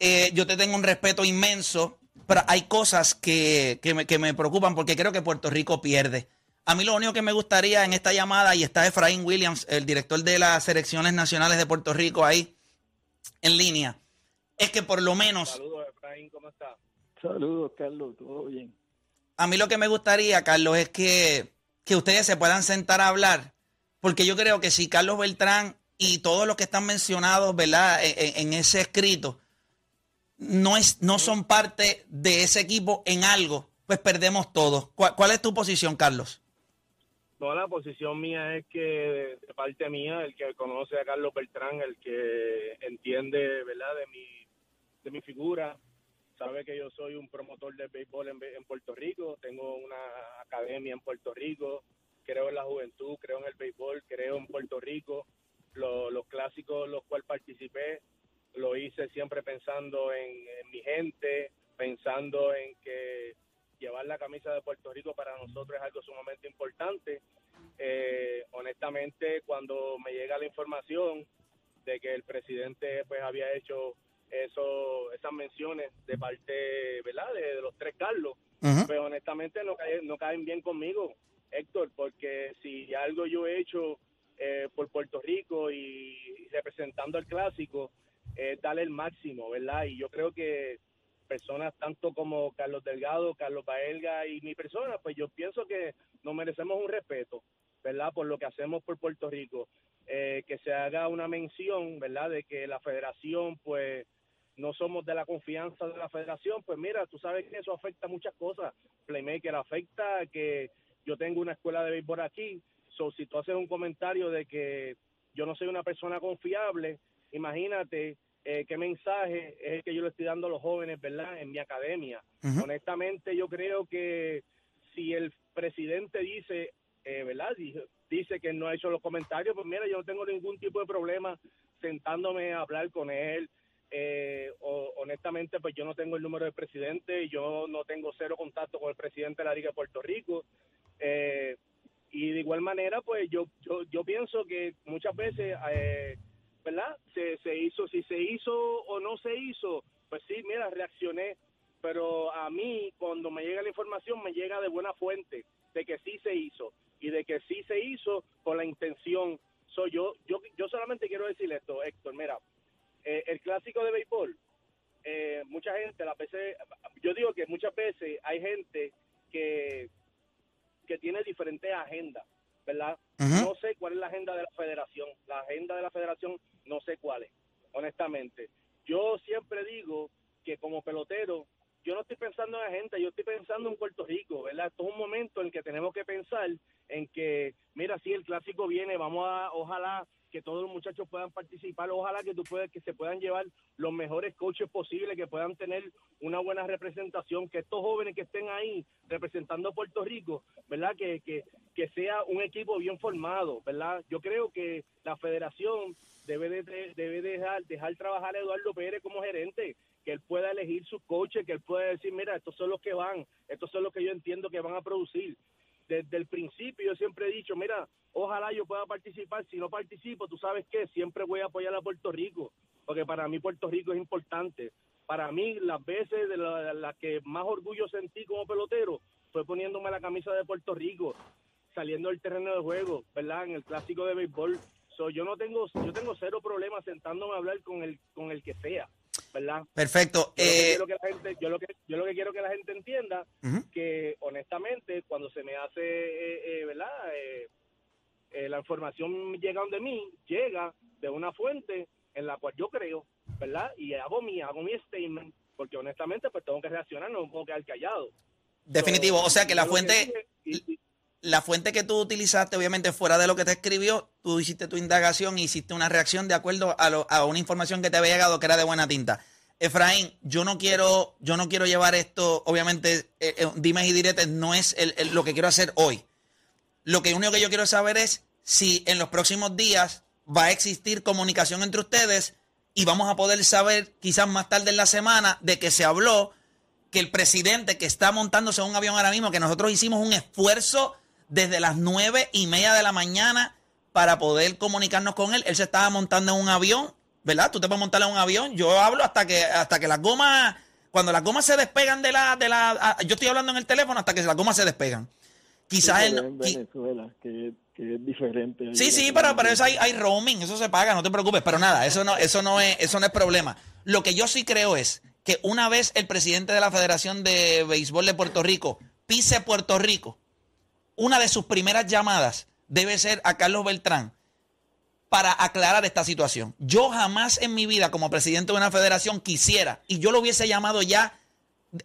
eh, yo te tengo un respeto inmenso, pero hay cosas que, que me, que me preocupan porque creo que Puerto Rico pierde. A mí lo único que me gustaría en esta llamada, y está Efraín Williams, el director de las selecciones nacionales de Puerto Rico ahí en línea, es que por lo menos... Saludos, Efraín. ¿Cómo estás? Saludos, Carlos, todo bien. A mí lo que me gustaría, Carlos, es que, que ustedes se puedan sentar a hablar, porque yo creo que si Carlos Beltrán y todos los que están mencionados, ¿verdad?, en, ese escrito, no, es, no son parte de ese equipo en algo, pues perdemos todos. ¿Cuál, cuál es tu posición, Carlos? No, la posición mía es que, de, parte mía, el que conoce a Carlos Beltrán, el que entiende, ¿verdad?, de mi, de mi figura, sabe que yo soy un promotor del béisbol en, Puerto Rico, tengo una academia en Puerto Rico, creo en la juventud, creo en el béisbol, creo en Puerto Rico, Lo- los clásicos los cuales participé, lo hice siempre pensando en, en mi gente, pensando en que llevar la camisa de Puerto Rico para nosotros es algo sumamente importante. Eh, honestamente, cuando me llega la información de que el presidente pues había hecho eso, esas menciones de parte, ¿verdad? De, de los tres Carlos, pues honestamente no caen, no caen bien conmigo, Héctor, porque si algo yo he hecho eh, por Puerto Rico y representando al clásico, es darle el máximo, ¿verdad? Y yo creo que personas tanto como Carlos Delgado, Carlos Baelga y mi persona, pues yo pienso que nos merecemos un respeto, ¿verdad? Por lo que hacemos por Puerto Rico. Eh, que se haga una mención, ¿verdad? De que la federación, pues, no somos de la confianza de la federación, pues mira, tú sabes que eso afecta muchas cosas. Playmaker afecta que yo tengo una escuela de béisbol aquí, so, si tú haces un comentario de que yo no soy una persona confiable, imagínate eh, qué mensaje es el que yo le estoy dando a los jóvenes, ¿verdad? En mi academia. Honestamente, yo creo que si el presidente dice, eh, ¿verdad? Dice, dice que no ha hecho los comentarios, pues mira, yo no tengo ningún tipo de problema sentándome a hablar con él. Eh, o- honestamente, pues yo no tengo el número del presidente, yo no tengo cero contacto con el presidente de la Liga de Puerto Rico. Eh, y de igual manera, pues yo, yo, yo pienso que muchas veces, eh, ¿verdad? Se, se hizo, si se hizo o no se hizo, pues sí, mira, reaccioné, pero a mí cuando me llega la información me llega de buena fuente, de que sí se hizo y de que sí se hizo con la intención. Soy yo, yo, yo solamente quiero decir esto, Héctor, mira, eh, el clásico de béisbol, eh, mucha gente, las veces, yo digo que muchas veces hay gente que, que tiene diferentes agendas, ¿verdad? No sé cuál es la agenda de la federación, la agenda de la federación no sé cuál es, honestamente. Yo siempre digo que como pelotero, yo no estoy pensando en la gente, yo estoy pensando en Puerto Rico, ¿verdad? Esto es un momento en que tenemos que pensar en que, mira, si el clásico viene, vamos a, ojalá que todos los muchachos puedan participar, ojalá que tú puedas, que se puedan llevar los mejores coaches posibles, que puedan tener una buena representación, que estos jóvenes que estén ahí representando a Puerto Rico, ¿verdad? Que, que, que sea un equipo bien formado, ¿verdad? Yo creo que la federación debe de, debe dejar, dejar trabajar a Eduardo Pérez como gerente, que él pueda elegir sus coaches, que él pueda decir, mira, estos son los que van, estos son los que yo entiendo que van a producir desde el principio yo siempre he dicho, mira, ojalá yo pueda participar, si no participo, tú sabes que siempre voy a apoyar a Puerto Rico, porque para mí Puerto Rico es importante. Para mí las veces de las la que más orgullo sentí como pelotero fue poniéndome la camisa de Puerto Rico, saliendo del terreno de juego, ¿verdad? En el clásico de béisbol. So, yo no tengo yo tengo cero problemas sentándome a hablar con el con el que sea. ¿Verdad? Perfecto. Yo, Eh, lo que, quiero que la gente, yo, lo que, yo lo que quiero que la gente entienda Ujú. que honestamente cuando se me hace, eh, eh, ¿verdad? Eh, eh, la información llega donde mí, llega de una fuente en la cual yo creo, ¿verdad? Y hago mi, hago mi statement, porque honestamente pues tengo que reaccionar, no puedo quedar callado. definitivo. So, O sea que la fuente, dije, y- y- la fuente que tú utilizaste, obviamente fuera de lo que te escribió, tú hiciste tu indagación hiciste una reacción de acuerdo a, lo- a una información que te había llegado que era de buena tinta. Efraín, yo no quiero, yo no quiero llevar esto, obviamente, eh, eh, dimes y diretes no es el- lo que quiero hacer hoy. Lo que único que yo quiero saber es si en los próximos días va a existir comunicación entre ustedes y vamos a poder saber quizás más tarde en la semana de que se habló que el presidente que está montándose en un avión ahora mismo, que nosotros hicimos un esfuerzo desde las nueve y media de la mañana para poder comunicarnos con él. Él se estaba montando en un avión, ¿verdad? Tú te puedes montar en un avión. Yo hablo hasta que, hasta que las gomas, cuando las gomas se despegan de la, de la, yo estoy hablando en el teléfono hasta que las gomas se despegan. Quizás él, en Venezuela, que, que es diferente. Sí, sí, pero, pero eso hay, hay roaming, eso se paga, no te preocupes. Pero nada, eso no, eso no es, eso no es problema. Lo que yo sí creo es que una vez el presidente de la Federación de Béisbol de Puerto Rico pise Puerto Rico, una de sus primeras llamadas debe ser a Carlos Beltrán para aclarar esta situación. Yo jamás en mi vida como presidente de una federación quisiera, y yo lo hubiese llamado ya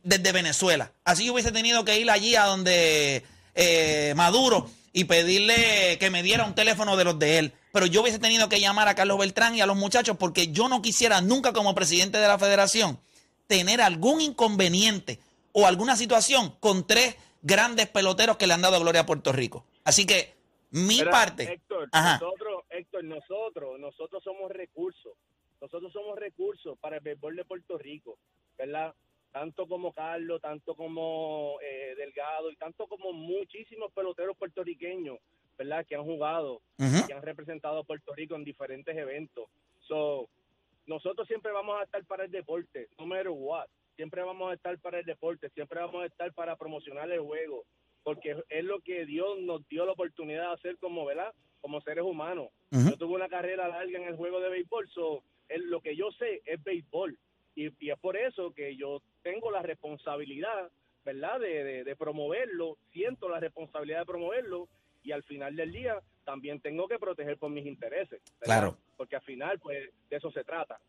desde Venezuela. Así yo hubiese tenido que ir allí a donde eh, Maduro y pedirle que me diera un teléfono de los de él. Pero yo hubiese tenido que llamar a Carlos Beltrán y a los muchachos porque yo no quisiera nunca como presidente de la federación tener algún inconveniente o alguna situación con tres grandes peloteros que le han dado gloria a Puerto Rico. Así que mi parte... Héctor, Ajá. nosotros, Héctor, nosotros, nosotros somos recursos. Nosotros somos recursos para el béisbol de Puerto Rico, ¿verdad? Tanto como Carlos, tanto como eh, Delgado y tanto como muchísimos peloteros puertorriqueños, ¿verdad? Que han jugado, Ujú. que han representado a Puerto Rico en diferentes eventos. So, nosotros siempre vamos a estar para el deporte, no matter what. Siempre vamos a estar para el deporte, siempre vamos a estar para promocionar el juego, porque es lo que Dios nos dio la oportunidad de hacer como, ¿verdad? Como seres humanos. Yo tuve una carrera larga en el juego de béisbol, so, es lo que yo sé es béisbol. Y, y es por eso que yo tengo la responsabilidad, ¿verdad? De, de- de promoverlo, siento la responsabilidad de promoverlo y al final del día también tengo que proteger por mis intereses. ¿verdad? Claro. Porque al final, pues, de eso se trata.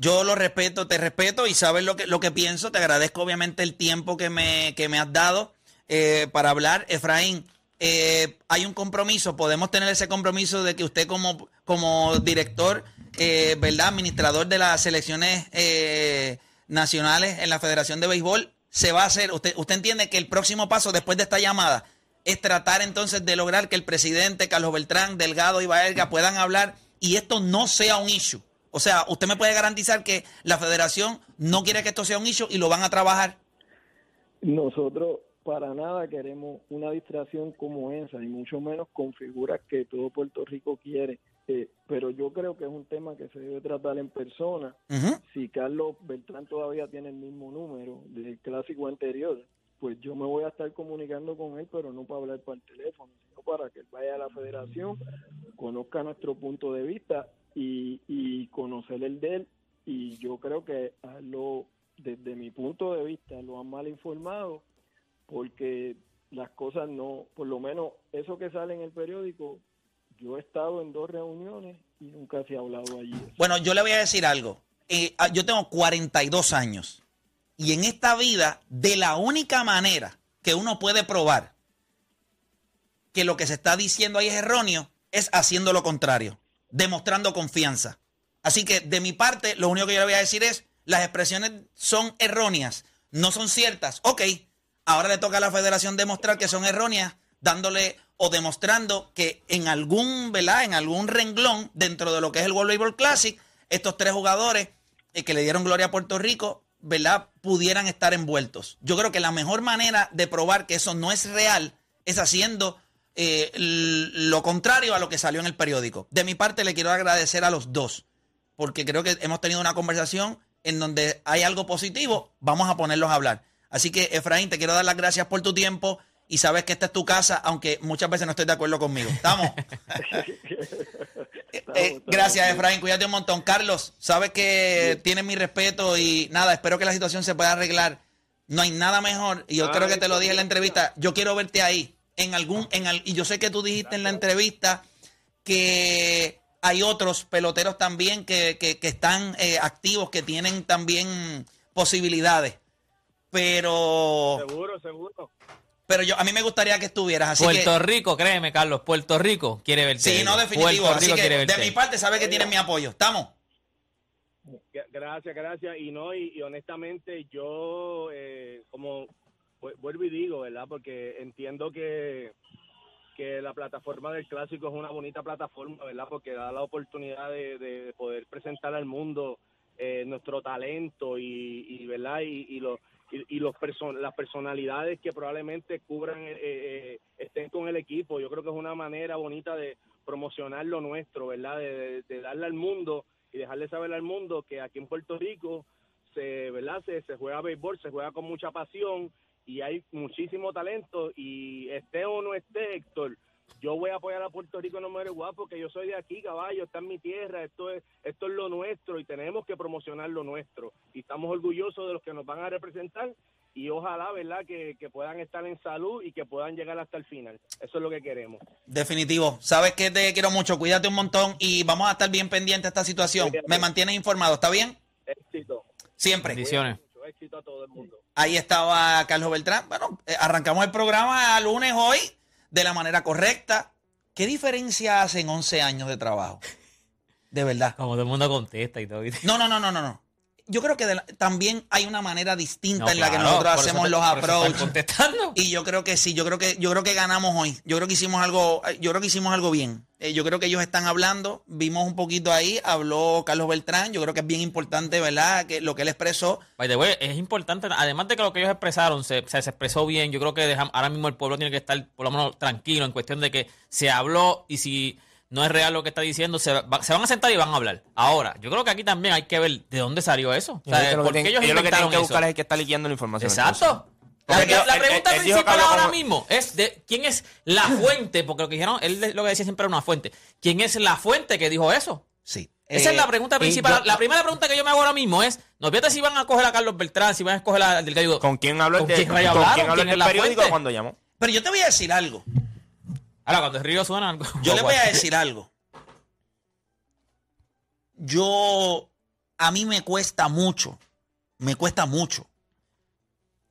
Yo lo respeto, te respeto y sabes lo que, lo que pienso. Te agradezco obviamente el tiempo que me, que me has dado eh, para hablar. Efraín, eh, hay un compromiso, podemos tener ese compromiso de que usted como, como director, eh, ¿verdad? Administrador de las selecciones eh, nacionales en la Federación de Béisbol, se va a hacer, usted, usted entiende que el próximo paso después de esta llamada es tratar entonces de lograr que el presidente Carlos Beltrán, Delgado y Baerga puedan hablar y esto no sea un issue. O sea, usted me puede garantizar que la federación no quiere que esto sea un issue y lo van a trabajar. Nosotros para nada queremos una distracción como esa, y mucho menos con figuras que todo Puerto Rico quiere. Eh, pero yo creo que es un tema que se debe tratar en persona. Si Carlos Beltrán todavía tiene el mismo número del clásico anterior, pues yo me voy a estar comunicando con él, pero no para hablar por el teléfono, sino para que él vaya a la federación, conozca nuestro punto de vista y, y conocer el de él. Y yo creo que lo, desde mi punto de vista lo han mal informado porque las cosas no, por lo menos eso que sale en el periódico, yo he estado en dos reuniones y nunca se ha hablado allí. Bueno, yo le voy a decir algo. Eh, ah, yo tengo 42 años. Y en esta vida, de la única manera que uno puede probar que lo que se está diciendo ahí es erróneo, es haciendo lo contrario, demostrando confianza. Así que de mi parte, lo único que yo le voy a decir es, las expresiones son erróneas, no son ciertas. Ok, ahora le toca a la federación demostrar que son erróneas, dándole o demostrando que en algún, ¿verdad? En algún renglón dentro de lo que es el World Baseball Classic, estos tres jugadores eh, que le dieron gloria a Puerto Rico, ¿verdad? Pudieran estar envueltos. Yo creo que la mejor manera de probar que eso no es real es haciendo eh, lo contrario a lo que salió en el periódico. De mi parte, le quiero agradecer a los dos, porque creo que hemos tenido una conversación en donde hay algo positivo, vamos a ponerlos a hablar. Así que, Efraín, te quiero dar las gracias por tu tiempo y sabes que esta es tu casa, aunque muchas veces no estoy de acuerdo conmigo. ¿Estamos? Eh, eh, gracias, Efraín. Cuídate un montón. Carlos, sabes que tienes mi respeto y nada, espero que la situación se pueda arreglar. No hay nada mejor. Y yo Ay, creo que te lo dije en la entrevista. Yo quiero verte ahí. En algún, en al- y yo sé que tú dijiste en la entrevista que hay otros peloteros también que, que- que están eh, activos, que tienen también posibilidades. Pero, Seguro, seguro. pero yo a mí me gustaría que estuvieras. Así Puerto que, Rico, créeme, Carlos, Puerto Rico quiere verte. sí, no definitivo. Puerto Así Rico que quiere verte. de mi parte, sabes que tienes mi apoyo. ¿Estamos? Gra- Gracias, gracias. Y no, y, y honestamente yo, eh, como vuelvo y digo, ¿verdad? Porque entiendo que, que la plataforma del clásico es una bonita plataforma, ¿verdad? Porque da la oportunidad de, de poder presentar al mundo eh, nuestro talento y, y ¿verdad? Y, y los y, y los person- las personalidades que probablemente cubran eh, eh, estén con el equipo. Yo creo que es una manera bonita de promocionar lo nuestro, ¿verdad? De, de- de darle al mundo y dejarle saber al mundo que aquí en Puerto Rico se, ¿verdad? Se, se juega béisbol, se juega con mucha pasión y hay muchísimo talento y esté o no esté Héctor, yo voy a apoyar a Puerto Rico no me igual porque yo soy de aquí, caballo, está en mi tierra, esto es esto es lo nuestro y tenemos que promocionar lo nuestro y estamos orgullosos de los que nos van a representar y ojalá, ¿verdad?, que, que puedan estar en salud y que puedan llegar hasta el final. Eso es lo que queremos. Definitivo. Sabes que te quiero mucho. Cuídate un montón y vamos a estar bien pendientes de esta situación. Me mantienes informado. ¿Está bien? Éxito. Siempre. Bendiciones. Éxito a todo el mundo. Ahí estaba Carlos Beltrán. Bueno, eh, arrancamos el programa lunes hoy de la manera correcta. ¿Qué diferencia hacen 11 años de trabajo? De verdad. Como todo el mundo contesta y todo. No, no, no, no, no. no. Yo creo que la- también hay una manera distinta No, en la que nosotros hacemos te- los por eso están approach. contestando. Y yo creo que sí, yo creo que yo creo que ganamos hoy. Yo creo que hicimos algo, yo creo que hicimos algo bien. Eh, yo creo que ellos están hablando, vimos un poquito ahí, habló Carlos Beltrán, yo creo que es bien importante, ¿verdad? Que lo que él expresó. By the way, es importante, además de que lo que ellos expresaron se, se, se expresó bien, yo creo que deja- ahora mismo el pueblo tiene que estar por lo menos tranquilo en cuestión de que se habló y si no es real lo que está diciendo, se, va- se van a sentar y van a hablar. Ahora, yo creo que aquí también hay que ver de dónde salió eso. O sea, lo que ¿por qué tienen- ellos ellos lo que tienen que buscar eso? es el que está leyendo la información. Exacto. La, Porque la- la él- pregunta él- principal ahora mismo es de quién es la fuente, porque lo que dijeron, él lo que decía siempre era una fuente. ¿Quién es la fuente que dijo eso? Sí. Esa Eh, es la pregunta y principal. yo- la primera pregunta que yo me hago ahora mismo es, no fíjate si van a coger a Carlos Beltrán, si van a escoger a Delgado. ¿Con quién habló el ¿Con de- quién rayos con quién habló ¿Quién el periódico fuente? cuando llamó? Pero yo te voy a decir algo. Ahora, cuando el río suena algo. Yo le voy a decir algo. Yo, a mí me cuesta mucho, me cuesta mucho.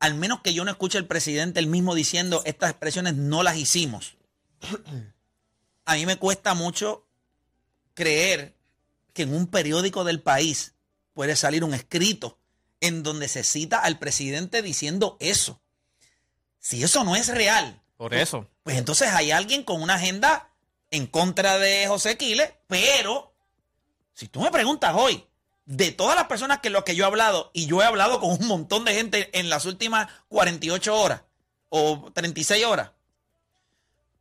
Al menos que yo no escuche al presidente el mismo diciendo estas expresiones no las hicimos. A mí me cuesta mucho creer que en un periódico del país puede salir un escrito en donde se cita al presidente diciendo eso. Si eso no es real, Por eso. pues entonces hay alguien con una agenda en contra de José Quiles, pero si tú me preguntas hoy, de todas las personas que los que yo he hablado, y yo he hablado con un montón de gente en las últimas 48 horas o 36 horas,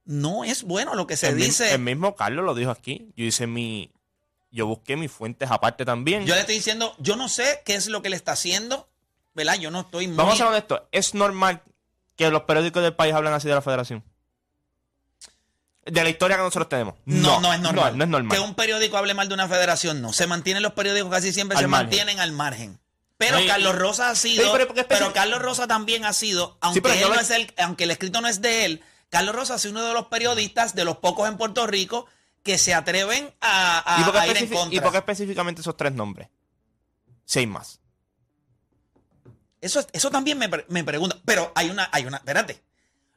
no es bueno lo que se el, dice. el mismo Carlos lo dijo aquí. Yo hice mi, yo busqué mis fuentes aparte también. Yo le estoy diciendo, yo no sé qué es lo que le está haciendo, ¿verdad? Yo no estoy muy... Vamos a ser honestos, es normal que los periódicos del país hablen así de la federación. De la historia que nosotros tenemos. No, no, es normal. No, no es normal. Que un periódico hable mal de una federación, no. Se mantienen los periódicos casi siempre, Al se margen. mantienen al margen. Pero Carlos Rosa ha sido, Sí, pero Carlos Rosa también ha sido, aunque, él no lo- es el, aunque el escrito no es de él, Carlos Rosa ha sido uno de los periodistas, de los pocos en Puerto Rico, que se atreven a, a- ¿Y por, qué a ir en contra. ¿Y por qué específicamente esos tres nombres? Seis más. Eso, eso también me, pre- me pregunta. Pero hay una, hay una, espérate.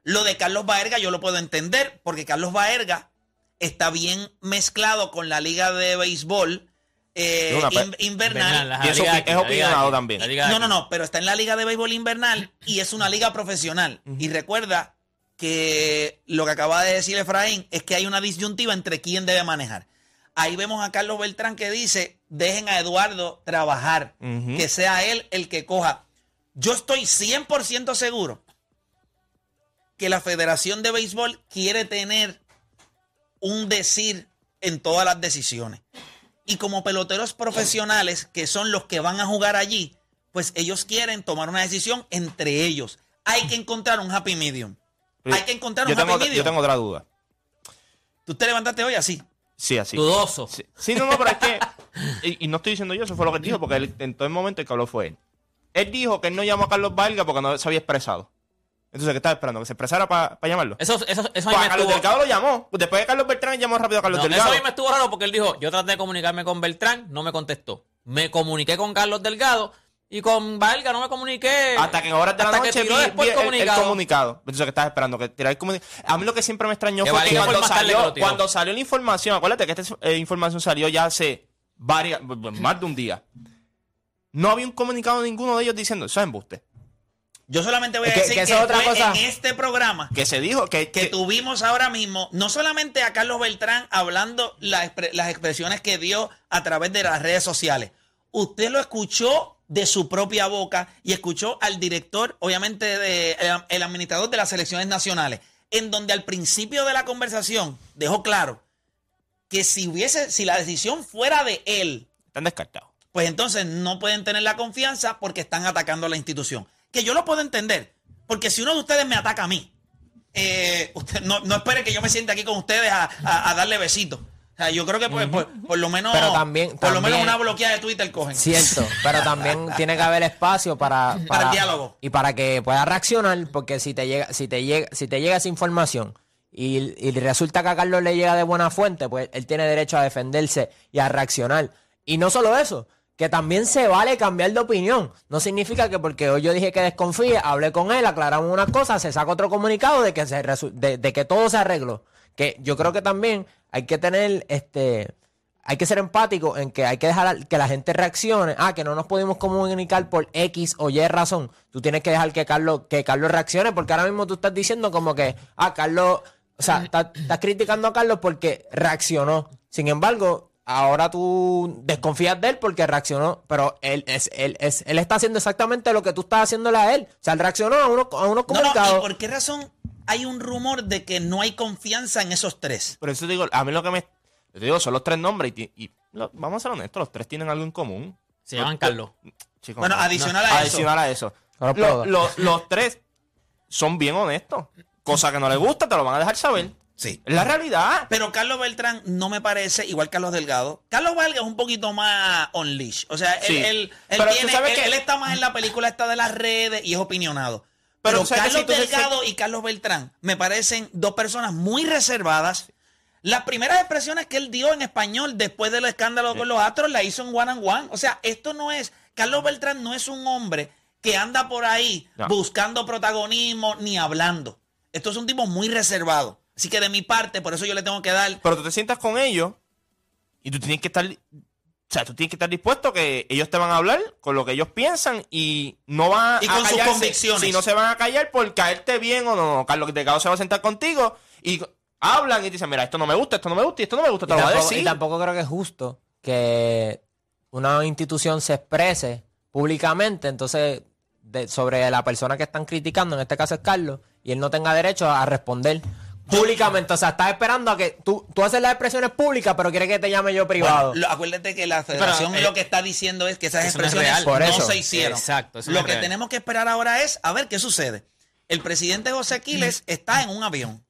Lo de Carlos Baerga yo lo puedo entender, porque Carlos Baerga está bien mezclado con la liga de béisbol eh, una in- invernal. la Y eso aquí, es la liga opinionado aquí, también. No, aquí. no, no, pero está en la liga de béisbol invernal y es una liga profesional. Y recuerda que lo que acaba de decir Efraín es que hay una disyuntiva entre quién debe manejar. Ahí vemos a Carlos Beltrán que dice, dejen a Eduardo trabajar, que sea él el que coja. Yo estoy 100% seguro que la Federación de Béisbol quiere tener un decir en todas las decisiones. Y como peloteros profesionales, que son los que van a jugar allí, pues ellos quieren tomar una decisión entre ellos. Hay que encontrar un happy medium. Hay que encontrar un happy medium. yo tengo otra duda. Tú te levantaste hoy así. Sí, así. Dudoso. Sí, Sí, no, no, pero es que. Y, y no estoy diciendo yo, eso fue lo que él dijo, porque él, en todo el momento el que habló fue él. Él dijo que él no llamó a Carlos Valga porque no se había expresado. Entonces, ¿qué estaba esperando? ¿Que se expresara para llamarlo? Eso, eso, eso a mí me Carlos estuvo... Delgado lo llamó. Después de Carlos Beltrán llamó rápido a Carlos No, eso Delgado. a mí me estuvo raro porque él dijo, yo traté de comunicarme con Beltrán, no me contestó. Me comuniqué con Carlos Delgado y con Valga no me comuniqué. Hasta que en horas de la noche vi, el el, el comunicado. comunicado. Entonces, ¿qué estás esperando? Que tirar el comunicado. A mí lo que siempre me extrañó Que fue que cuando salió, cuando salió la información, acuérdate que esta eh, información salió ya hace varias, más de un día. No había un comunicado de ninguno de ellos diciendo, eso es embuste. Yo solamente voy a Que- decir que otra fue cosa. en este programa Que se dijo que, que tuvimos ahora mismo, no solamente a Carlos Beltrán hablando las expresiones que dio a través de las redes sociales. Usted lo escuchó de su propia boca y escuchó al director, obviamente, de, el, el administrador de las selecciones nacionales, en donde al principio de la conversación dejó claro que si hubiese, si la decisión fuera de él, están descartados. pues entonces no pueden tener la confianza porque están atacando a la institución. Que yo lo puedo entender, porque si uno de ustedes me ataca a mí, eh, usted, no, no espere que yo me siente aquí con ustedes a, a- a darle besitos. O sea, yo creo que pues, por, por lo menos, Pero también- por lo menos una bloqueada de Twitter cogen. Cierto, pero también tiene que haber espacio para, Para el diálogo. y para que pueda reaccionar, porque si te llega, si te llega, si te llega esa información y, y resulta que a Carlos le llega de buena fuente, pues él tiene derecho a defenderse y a reaccionar. Y no solo eso, que también se vale cambiar de opinión. No significa que porque hoy yo dije que desconfíe, hablé con él, aclaramos unas cosas, se saca otro comunicado de que se de, que todo se arregló. Que yo creo que también hay que tener este hay que ser empático en que hay que dejar que la gente reaccione. Ah, que no nos pudimos comunicar por X o Y razón. Tú tienes que dejar que Carlos, que Carlos reaccione, porque ahora mismo tú estás diciendo como que, ah, Carlos, o sea, estás criticando a Carlos porque reaccionó. Sin embargo, ahora tú desconfías de él porque reaccionó, pero él es, él es, él está haciendo exactamente lo que tú estás haciéndole a él. O sea, él reaccionó a unos, a unos No, no, ¿y comunicados. por qué razón hay un rumor de que no hay confianza en esos tres? Por eso te digo, a mí lo que me. Yo te digo, son los tres nombres y, y lo- vamos a ser honestos, los tres tienen algo en común. Se llaman Carlos. Chicos, Bueno, adicional a eso. Adicional a eso. Lo- lo- los tres son bien honestos. Cosa que no les gusta, te lo van a dejar saber. Sí. Es la realidad. Pero Carlos Beltrán no me parece igual Carlos Delgado. Carlos Valga es un poquito más on leash. O sea, él, Sí. él- tiene- él- él está más en la película esta de las redes y es opinionado. Pero Carlos si tú se- Delgado y Carlos Beltrán me parecen dos personas muy reservadas. Las primeras expresiones que él dio en español después del escándalo con los astros la hizo en one and one. O sea, esto no es. Carlos Beltrán no es un hombre que anda por ahí No. buscando protagonismo ni hablando. Esto es un tipo muy reservado. Así que de mi parte, por eso yo le tengo que dar Pero tú te sientas con ellos y tú tienes que estar. O sea, tú tienes que estar dispuesto que ellos te van a hablar con lo que ellos piensan y no van Y a con sus convicciones. Si no se van a callar por caerte bien o no. Carlos Delgado se va a sentar contigo y hablan y te dicen, mira, esto no me gusta, esto no me gusta y esto no me gusta, te Y lo voy a tampoco, decir. y tampoco creo que es justo que una institución se exprese públicamente, entonces, de- sobre la persona que están criticando, en este caso es Carlos, y él no tenga derecho a responder Públicamente, o sea, estás esperando a que tú, tú haces las expresiones públicas, pero quieres que te llame yo privado. Bueno, lo- acuérdate que la federación eh, lo que está diciendo es que esas eso no es expresiones real. Por no eso. se hicieron. Exacto, eso no lo es que real. tenemos que esperar ahora es a ver qué sucede. El presidente José Aquiles está en un avión.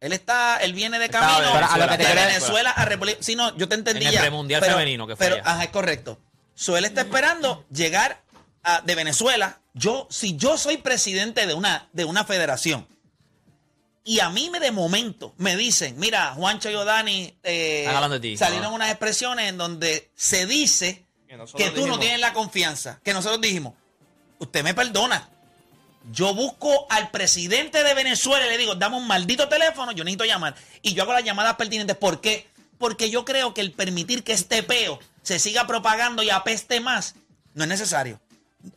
Él está, él viene de camino de Pero a lo que te de quiero- Venezuela a República. Sí, no, yo te entendí En el ya. premundial pero- femenino que fue Pero, allá. ajá, es correcto. So, él está esperando llegar a- de Venezuela. Yo, si yo soy presidente de una, de una federación y a mí me de momento me dicen, mira, Juancho y Odani eh, Están hablando de ti. salieron Ah. unas expresiones en donde se dice Que nosotros que tú no dijimos. tienes la confianza, que nosotros dijimos, usted me perdona. Yo busco al presidente de Venezuela y le digo, dame un maldito teléfono, yo necesito llamar. Y yo hago las llamadas pertinentes. ¿Por qué? Porque yo creo que el permitir que este peo se siga propagando y apeste más no es necesario.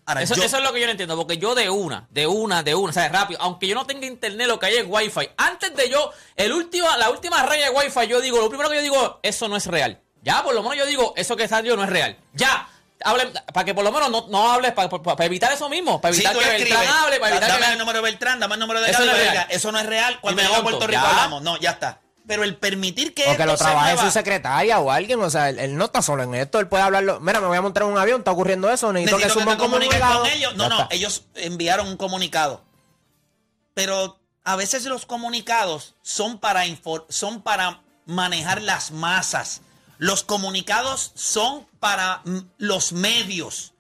Ahora, Eso, yo- eso es lo que yo no entiendo, porque yo de una, de una, de una, o sea, rápido, aunque yo no tenga internet, lo que hay es wifi. Antes de yo, el último, la última raya de wifi, yo digo, lo primero que yo digo, eso no es real. Ya, por lo menos yo digo, eso que salió no es real. Ya, hablen, para que por lo menos no, no hables, para, para- para evitar eso mismo, para evitar que le Beltrán escribes, hable, para evitar dame que... el número de Beltrán, dame el número de Eso no es real. Eso no es real. Cuando a Puerto Rico ya. hablamos. No, ya está. Pero el permitir que O que lo trabaje su secretaria o alguien, o sea, él, él no está solo en esto, él puede hablarlo. Mira, me voy a montar en un avión, está ocurriendo eso, necesito, Necesito que que te comunicado. con ellos. No, Ya no, está. ellos enviaron un comunicado. Pero a veces los comunicados son para, son para manejar las masas. Los comunicados son para los medios.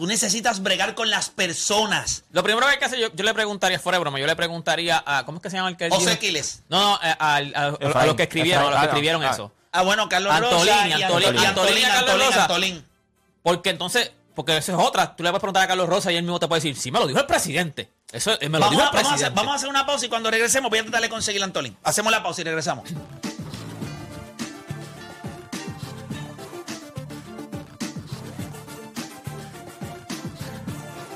Tú necesitas bregar con las personas. Lo primero que hay que hacer, yo, yo le preguntaría, fuera de broma, yo le preguntaría a, ¿cómo es que se llama el que él José dijo? Aquiles. No, no, eh, a, a- a Efraín. los que escribieron, a los que ah, escribieron ah. eso. Ah, bueno, Carlos Antolín, Rosa y Antolín, Antolín, Antolín, Antolín, Carlos Antolín, Rosa. Antolín. Porque entonces, porque esa es otra. Tú le puedes preguntar a Carlos Rosa y él mismo te puede decir, sí, me lo dijo el presidente. Eso eh, me lo Vamos dijo a, el vamos a presidente. hacer, vamos a hacer una pausa y cuando regresemos voy a tratar de conseguir a Antolín. Hacemos la pausa y regresamos.